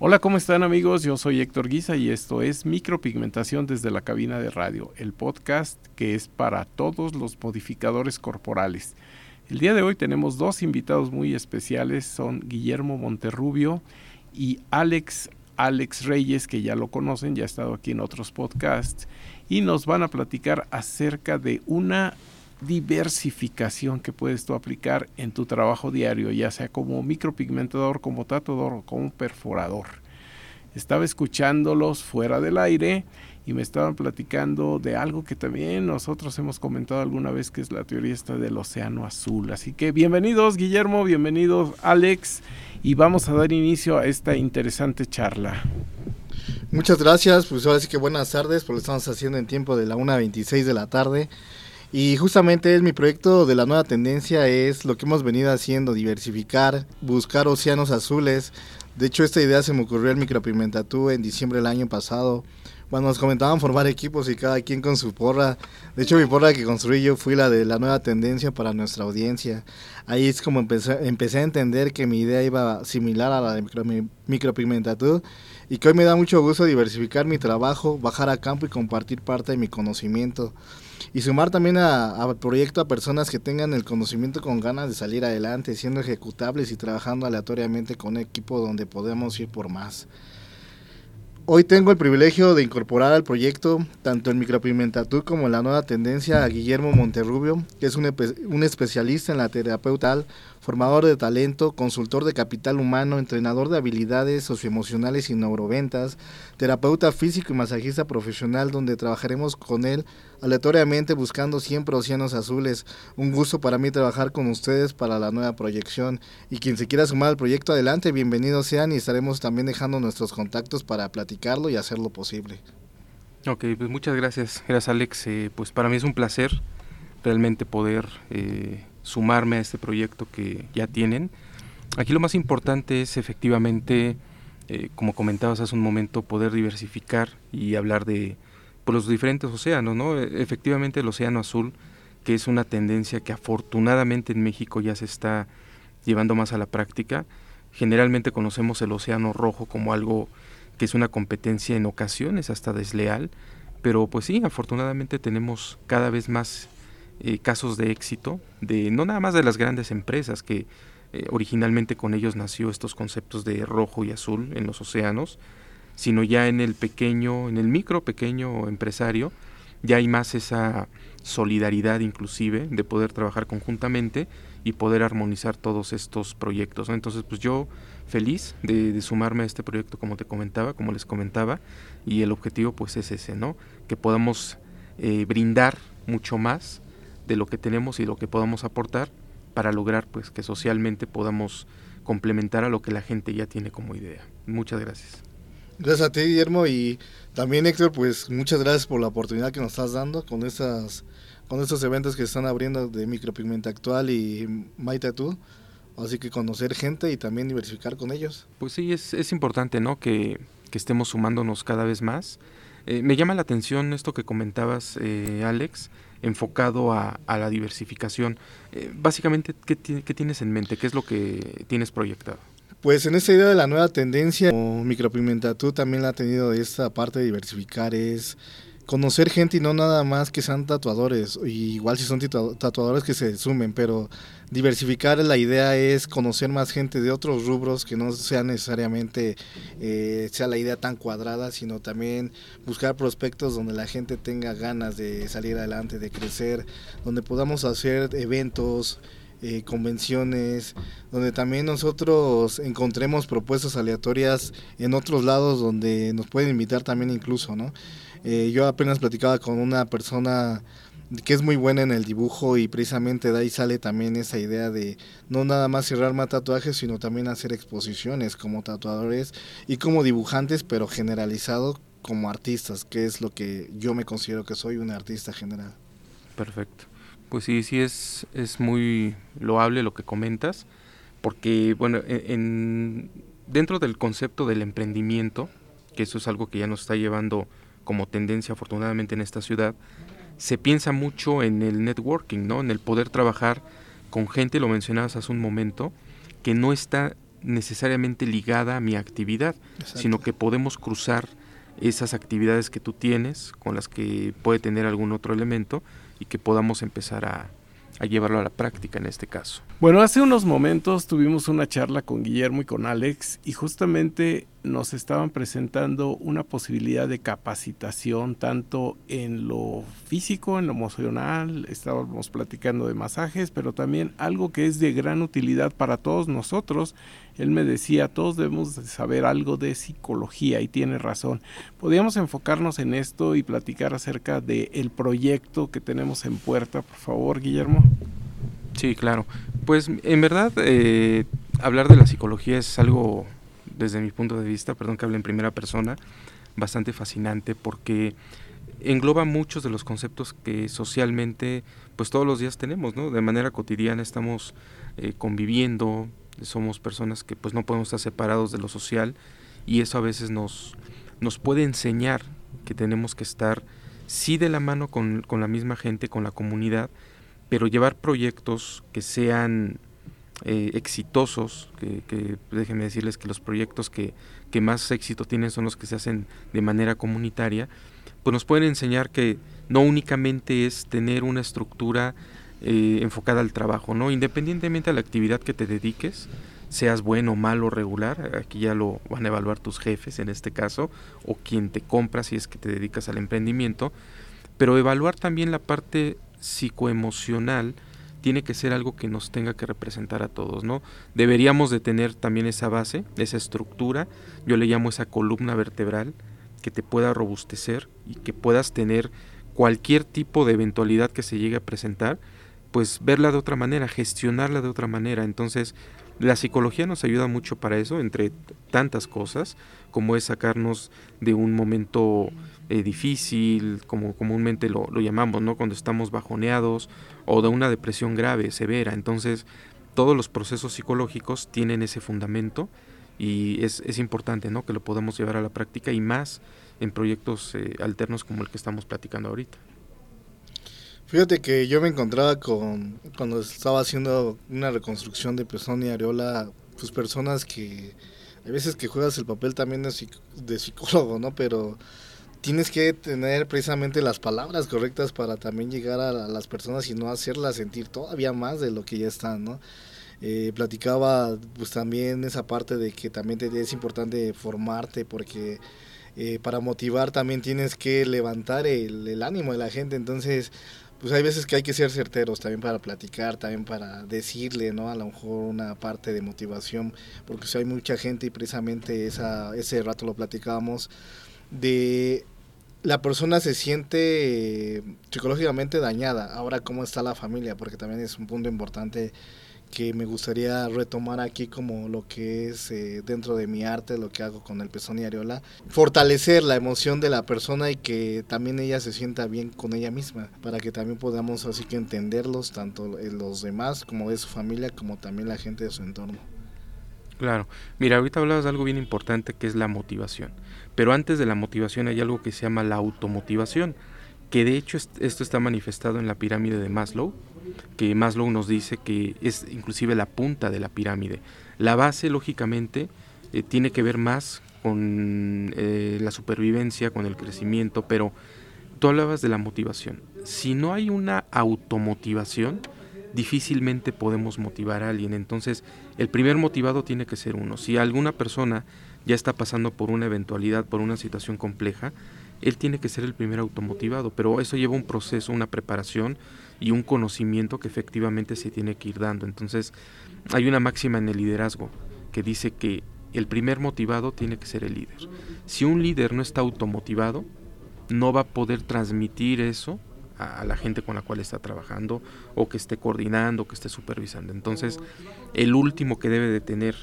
Hola, ¿cómo están amigos? Yo soy Héctor Guisa y esto es Micropigmentación desde la cabina de radio, el podcast que es para todos los modificadores corporales. El día de hoy tenemos dos invitados muy especiales, son Guillermo Monterrubio y Alex Alex Reyes, que ya lo conocen, ya ha estado aquí en otros podcasts, y nos van a platicar acerca de una diversificación que puedes tú aplicar en tu trabajo diario, ya sea como micropigmentador, como tatuador o como perforador. Estaba escuchándolos fuera del aire y me estaban platicando de algo que también nosotros hemos comentado alguna vez, que es la teoría esta del océano azul. Así que bienvenidos Guillermo, bienvenidos Alex y vamos a dar inicio a esta interesante charla. Muchas gracias, pues ahora sí que buenas tardes, porque lo estamos haciendo en tiempo de la 1.26 de la tarde. Y justamente es mi proyecto de la nueva tendencia, es lo que hemos venido haciendo, diversificar, buscar océanos azules. De hecho, esta idea se me ocurrió en Micropigmentatú en diciembre del año pasado, cuando nos comentaban formar equipos y cada quien con su porra. De hecho, mi porra que construí yo fui la de la nueva tendencia para nuestra audiencia. Ahí es como empecé, empecé a entender que mi idea iba similar a la de Micropigmentatú y que hoy me da mucho gusto diversificar mi trabajo, bajar a campo y compartir parte de mi conocimiento y sumar también al proyecto a personas que tengan el conocimiento con ganas de salir adelante, siendo ejecutables y trabajando aleatoriamente con un equipo donde podemos ir por más. Hoy tengo el privilegio de incorporar al proyecto, tanto en Micropigmentatú como la nueva tendencia, a Guillermo Monterrubio, que es un, un especialista en la terapeuta formador de talento, consultor de capital humano, entrenador de habilidades socioemocionales y neuroventas, terapeuta físico y masajista profesional, donde trabajaremos con él aleatoriamente buscando siempre océanos azules. Un gusto para mí trabajar con ustedes para la nueva proyección. Y quien se quiera sumar al proyecto, adelante, bienvenidos sean y estaremos también dejando nuestros contactos para platicarlo y hacerlo posible. Ok, pues muchas gracias. Gracias Alex. Eh, pues para mí es un placer realmente poder... Eh, sumarme a este proyecto que ya tienen. Aquí lo más importante es efectivamente, eh, como comentabas hace un momento, poder diversificar y hablar de pues, los diferentes océanos, ¿no? E, efectivamente el océano azul, que es una tendencia que afortunadamente en México ya se está llevando más a la práctica. Generalmente conocemos el océano rojo como algo que es una competencia en ocasiones hasta desleal, pero pues sí, afortunadamente tenemos cada vez más eh, casos de éxito, de no nada más de las grandes empresas que eh, originalmente con ellos nació estos conceptos de rojo y azul en los océanos, sino ya en el pequeño, en el micro pequeño empresario, ya hay más esa solidaridad inclusive de poder trabajar conjuntamente y poder armonizar todos estos proyectos. Entonces, pues yo feliz de, sumarme a este proyecto como te comentaba, como les comentaba, y el objetivo pues es ese, ¿no? Que podamos eh, brindar mucho más de lo que tenemos y lo que podamos aportar para lograr pues que socialmente podamos complementar a lo que la gente ya tiene como idea. Muchas gracias. Gracias a ti, Guillermo, y también Héctor, pues muchas gracias por la oportunidad que nos estás dando con estas con estos eventos que están abriendo de Micropigmenta Actual y Maite Tú. Así que conocer gente y también diversificar con ellos. Pues sí, es, es importante, ¿no? Que, que, estemos sumándonos cada vez más. Eh, me llama la atención esto que comentabas, eh, Alex, enfocado a, la diversificación. Eh, básicamente, ¿qué, tienes en mente? ¿Qué es lo que tienes proyectado? Pues en esta idea de la nueva tendencia, como tú también la ha tenido esta parte de diversificar, es conocer gente y no nada más que sean tatuadores, igual si son tatuadores que se sumen, pero diversificar la idea es conocer más gente de otros rubros que no sea necesariamente eh, sea la idea tan cuadrada, sino también buscar prospectos donde la gente tenga ganas de salir adelante, de crecer, donde podamos hacer eventos, eh, convenciones, donde también nosotros encontremos propuestas aleatorias en otros lados donde nos pueden invitar también incluso, ¿no? Eh, yo apenas platicaba con una persona que es muy buena en el dibujo y precisamente de ahí sale también esa idea de no nada más cerrar más tatuajes, sino también hacer exposiciones como tatuadores y como dibujantes, pero generalizado como artistas, que es lo que yo me considero que soy un artista general. Perfecto. Pues sí, sí es, es muy loable lo que comentas, porque bueno, e, en, dentro del concepto del emprendimiento, que eso es algo que ya nos está llevando como tendencia afortunadamente en esta ciudad, se piensa mucho en el networking, ¿no? En el poder trabajar con gente, lo mencionabas hace un momento, que no está necesariamente ligada a mi actividad, sino que podemos cruzar esas actividades que tú tienes con las que puede tener algún otro elemento que podamos empezar a, a llevarlo a la práctica en este caso. Bueno, hace unos momentos tuvimos una charla con Guillermo y con Alex y justamente nos estaban presentando una posibilidad de capacitación tanto en lo físico, en lo emocional, estábamos platicando de masajes, pero también algo que es de gran utilidad para todos nosotros. Él me decía, todos debemos saber algo de psicología y tiene razón. Podríamos enfocarnos en esto y platicar acerca del el proyecto que tenemos en puerta, por favor, Guillermo. Sí, claro. Pues en verdad, eh, hablar de la psicología es algo desde mi punto de vista, perdón que hable en primera persona, bastante fascinante porque engloba muchos de los conceptos que socialmente pues todos los días tenemos, ¿no? De manera cotidiana estamos eh, conviviendo, somos personas que pues no podemos estar separados de lo social y eso a veces nos, nos puede enseñar que tenemos que estar sí de la mano con, con la misma gente, con la comunidad, pero llevar proyectos que sean eh, exitosos, que, déjenme decirles que los proyectos que, más éxito tienen son los que se hacen de manera comunitaria, pues nos pueden enseñar que no únicamente es tener una estructura eh, enfocada al trabajo, ¿no? Independientemente de la actividad que te dediques, seas bueno, malo, regular, aquí ya lo van a evaluar tus jefes en este caso, o quien te compra si es que te dedicas al emprendimiento, pero evaluar también la parte psicoemocional, tiene que ser algo que nos tenga que representar a todos, ¿no? Deberíamos de tener también esa base, esa estructura, yo le llamo esa columna vertebral, que te pueda robustecer y que puedas tener cualquier tipo de eventualidad que se llegue a presentar, pues verla de otra manera, gestionarla de otra manera. Entonces, la psicología nos ayuda mucho para eso, entre tantas cosas, como es sacarnos de un momento eh, difícil, como comúnmente lo, lo, llamamos, ¿no? Cuando estamos bajoneados o de una depresión grave, severa. Entonces, todos los procesos psicológicos tienen ese fundamento y es, es importante, ¿no? Que lo podamos llevar a la práctica y más en proyectos eh, alternos como el que estamos platicando ahorita. Fíjate que yo me encontraba con, cuando estaba haciendo una reconstrucción de persona y areola, pues personas que, hay veces que juegas el papel también de, psicólogo, ¿no? Pero tienes que tener precisamente las palabras correctas para también llegar a, las personas y no hacerlas sentir todavía más de lo que ya están, ¿no? Eh, platicaba pues también esa parte de que también es importante formarte porque eh, para motivar también tienes que levantar el, ánimo de la gente, entonces pues hay veces que hay que ser certeros también para platicar, también para decirle, ¿no? A lo mejor una parte de motivación, porque si hay mucha gente y precisamente esa, ese rato lo platicábamos de la persona se siente psicológicamente dañada. Ahora, ¿cómo está la familia? Porque también es un punto importante que me gustaría retomar aquí como lo que es eh, dentro de mi arte, lo que hago con el pezón y areola. Fortalecer la emoción de la persona y que también ella se sienta bien con ella misma, para que también podamos así que entenderlos, tanto los demás como de su familia, como también la gente de su entorno. Claro, mira, ahorita hablabas de algo bien importante que es la motivación. Pero antes de la motivación hay algo que se llama la automotivación, que de hecho esto está manifestado en la pirámide de Maslow, que Maslow nos dice que es inclusive la punta de la pirámide. La base, lógicamente, eh, tiene que ver más con eh, la supervivencia, con el crecimiento, pero tú hablabas de la motivación. Si no hay una automotivación, difícilmente podemos motivar a alguien. Entonces, el primer motivado tiene que ser uno. Si alguna persona ya está pasando por una eventualidad, por una situación compleja, él tiene que ser el primer automotivado, pero eso lleva un proceso, una preparación y un conocimiento que efectivamente se tiene que ir dando. Entonces, hay una máxima en el liderazgo que dice que el primer motivado tiene que ser el líder. Si un líder no está automotivado, no va a poder transmitir eso a, la gente con la cual está trabajando o que esté coordinando, que esté supervisando. Entonces, el último que debe de tener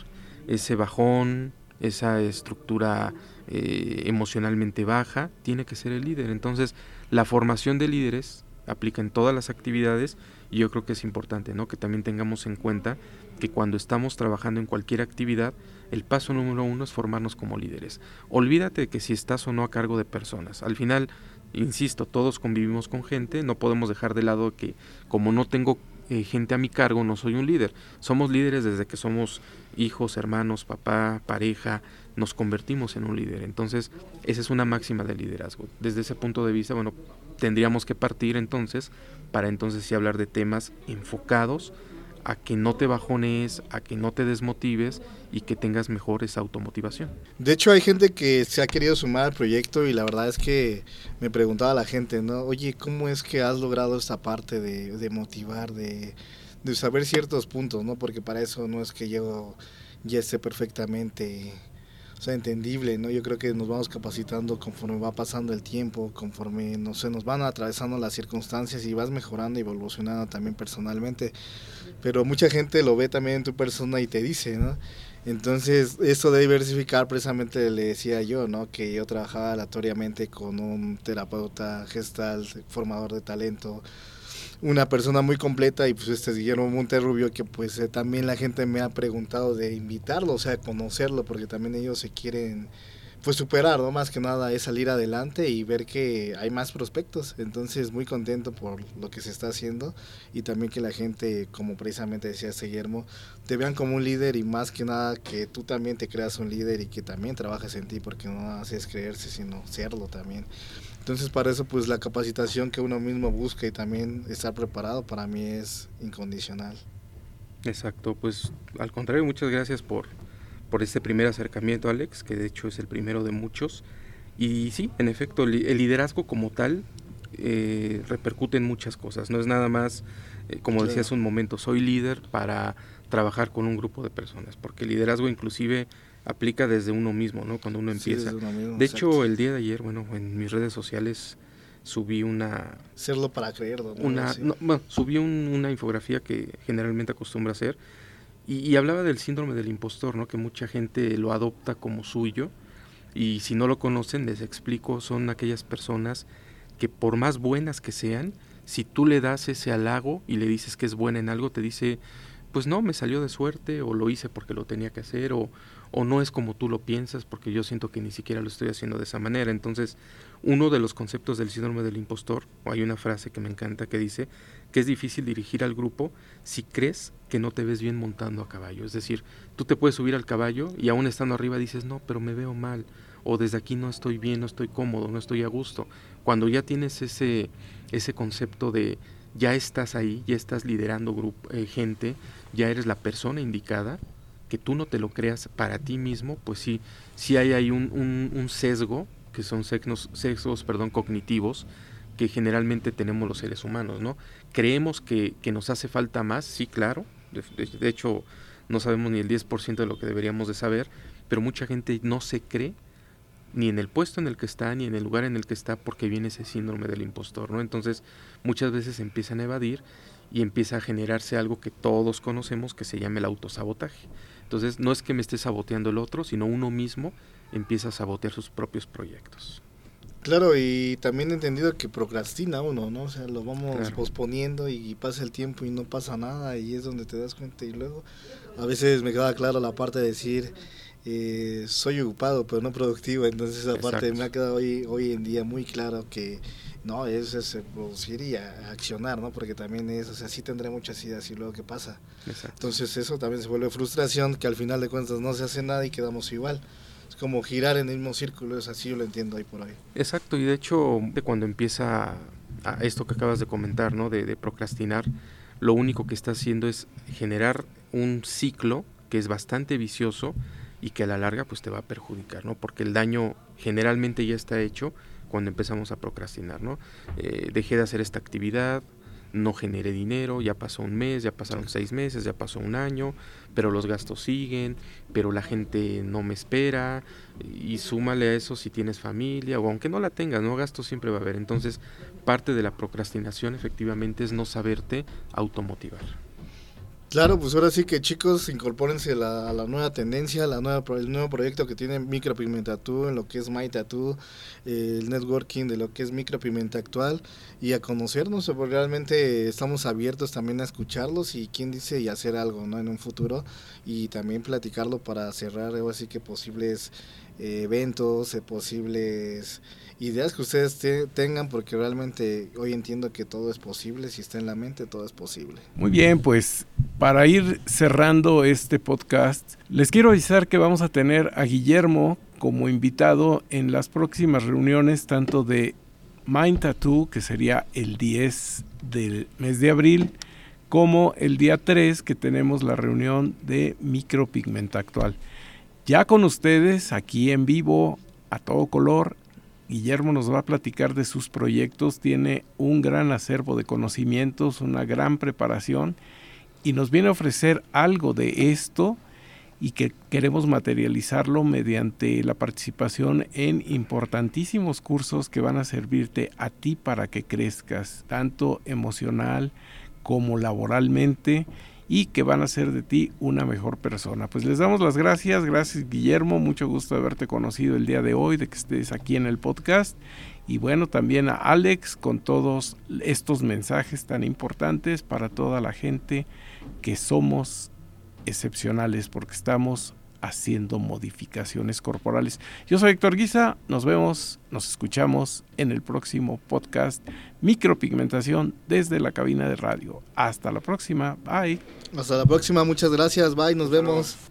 ese bajón, esa estructura eh, emocionalmente baja, tiene que ser el líder. Entonces, la formación de líderes aplica en todas las actividades y yo creo que es importante, ¿no? Que también tengamos en cuenta que cuando estamos trabajando en cualquier actividad, el paso número uno es formarnos como líderes. Olvídate que si estás o no a cargo de personas. Al final, insisto, todos convivimos con gente, no podemos dejar de lado que como no tengo eh, gente a mi cargo no soy un líder. Somos líderes desde que somos hijos, hermanos, papá, pareja, nos convertimos en un líder. Entonces, esa es una máxima de liderazgo. Desde ese punto de vista, bueno, tendríamos que partir entonces para entonces sí hablar de temas enfocados a que no te bajones, a que no te desmotives y que tengas mejor esa automotivación. De hecho, hay gente que se ha querido sumar al proyecto y la verdad es que me preguntaba la gente, ¿no? Oye, ¿cómo es que has logrado esta parte de, motivar, de, saber ciertos puntos, ¿no? Porque para eso no es que yo ya esté perfectamente sea, entendible, ¿no? Yo creo que nos vamos capacitando conforme va pasando el tiempo, conforme, no sé, nos van atravesando las circunstancias y vas mejorando y evolucionando también personalmente. Pero mucha gente lo ve también en tu persona y te dice, ¿no? Entonces, esto de diversificar, precisamente le decía yo, ¿no? Que yo trabajaba aleatoriamente con un terapeuta gestal, formador de talento, una persona muy completa y pues este es Guillermo Monterrubio que pues eh, también la gente me ha preguntado de invitarlo, o sea, conocerlo porque también ellos se quieren pues superar, ¿no? Más que nada es salir adelante y ver que hay más prospectos. Entonces, muy contento por lo que se está haciendo y también que la gente, como precisamente decía este Guillermo, te vean como un líder y más que nada que tú también te creas un líder y que también trabajes en ti porque no haces creerse, sino serlo también. Entonces para eso pues la capacitación que uno mismo busca y también estar preparado para mí es incondicional. Exacto, pues al contrario, muchas gracias por, por este primer acercamiento Alex, que de hecho es el primero de muchos. Y sí, en efecto, el liderazgo como tal eh, repercute en muchas cosas, no es nada más, eh, como decías un momento, soy líder para trabajar con un grupo de personas, porque el liderazgo inclusive aplica desde uno mismo, ¿no? Cuando uno empieza. de hecho, el día de ayer, bueno, en mis redes sociales subí una... Serlo para creerlo, ¿no? Una, bueno, subí una infografía que generalmente acostumbra hacer y, y, hablaba del síndrome del impostor, ¿no? Que mucha gente lo adopta como suyo y si no lo conocen, les explico, son aquellas personas que por más buenas que sean, si tú le das ese halago y le dices que es buena en algo, te dice, pues no, me salió de suerte o lo hice porque lo tenía que hacer o, o no es como tú lo piensas porque yo siento que ni siquiera lo estoy haciendo de esa manera. Entonces, uno de los conceptos del síndrome del impostor, o hay una frase que me encanta que dice que es difícil dirigir al grupo si crees que no te ves bien montando a caballo. Es decir, tú te puedes subir al caballo y aún estando arriba dices, no, pero me veo mal, o desde aquí no estoy bien, no estoy cómodo, no estoy a gusto. Cuando ya tienes ese, ese concepto de ya estás ahí, ya estás liderando grupo, eh, gente, ya eres la persona indicada, que tú no te lo creas para ti mismo, pues sí, sí hay ahí un, sesgo, que son sesgos, sesgos perdón, cognitivos, que generalmente tenemos los seres humanos, ¿no? Creemos que, que nos hace falta más, sí, claro, de, de, hecho no sabemos ni el 10% de lo que deberíamos de saber, pero mucha gente no se cree ni en el puesto en el que está, ni en el lugar en el que está, porque viene ese síndrome del impostor, ¿no? Entonces, muchas veces empiezan a evadir y empieza a generarse algo que todos conocemos que se llama el autosabotaje. Entonces, no es que me esté saboteando el otro, sino uno mismo empieza a sabotear sus propios proyectos. Claro, y también he entendido que procrastina uno, ¿no? O sea, lo vamos posponiendo y pasa el tiempo y no pasa nada y es donde te das cuenta y luego a veces me queda claro la parte de decir eh, soy ocupado pero no productivo, entonces esa parte me ha quedado hoy, hoy en día muy claro que no, es, es producir y accionar, ¿no? Porque también es, o sea, sí tendré muchas ideas y luego qué pasa. Entonces eso también se vuelve frustración, que al final de cuentas no se hace nada y quedamos igual. Es como girar en el mismo círculo, es así yo lo entiendo ahí por ahí. Exacto, y de hecho, de cuando empieza a esto que acabas de comentar, ¿no? De, de procrastinar, lo único que está haciendo es generar un ciclo que es bastante vicioso y que a la larga pues te va a perjudicar, ¿no? Porque el daño generalmente ya está hecho cuando empezamos a procrastinar, ¿no? Eh, dejé de hacer esta actividad, no generé dinero, ya pasó un mes, ya pasaron seis meses, ya pasó un año, pero los gastos siguen, pero la gente no me espera, y súmale a eso si tienes familia, o aunque no la tengas, ¿no? Gastos siempre va a haber. Entonces, parte de la procrastinación efectivamente es no saberte automotivar. Claro, pues ahora sí que chicos, incorpórense a la nueva tendencia, la nueva, el nuevo proyecto que tiene Micropigmentatú en lo que es My Tattoo, el networking de lo que es Micropigmenta Actual y a conocernos, porque realmente estamos abiertos también a escucharlos y quién dice y hacer algo ¿no? en un futuro y también platicarlo para cerrar así que posibles eh, eventos, eh, posibles ideas que ustedes tengan, porque realmente hoy entiendo que todo es posible, si está en la mente, todo es posible. Muy bien, pues para ir cerrando este podcast, les quiero avisar que vamos a tener a Guillermo como invitado en las próximas reuniones, tanto de Mind Tattoo, que sería el 10 del mes de abril, como el día 3 que tenemos la reunión de micropigmenta actual. Ya con ustedes, aquí en vivo, a todo color, Guillermo nos va a platicar de sus proyectos, tiene un gran acervo de conocimientos, una gran preparación y nos viene a ofrecer algo de esto y que queremos materializarlo mediante la participación en importantísimos cursos que van a servirte a ti para que crezcas, tanto emocional como laboralmente y que van a hacer de ti una mejor persona. Pues les damos las gracias, gracias Guillermo, mucho gusto de haberte conocido el día de hoy, de que estés aquí en el podcast. Y bueno, también a Alex con todos estos mensajes tan importantes para toda la gente que somos excepcionales porque estamos haciendo modificaciones corporales. Yo soy Héctor Guisa, nos vemos, nos escuchamos en el próximo podcast Micropigmentación desde la cabina de radio. Hasta la próxima, bye. Hasta la próxima, muchas gracias, bye, nos vemos.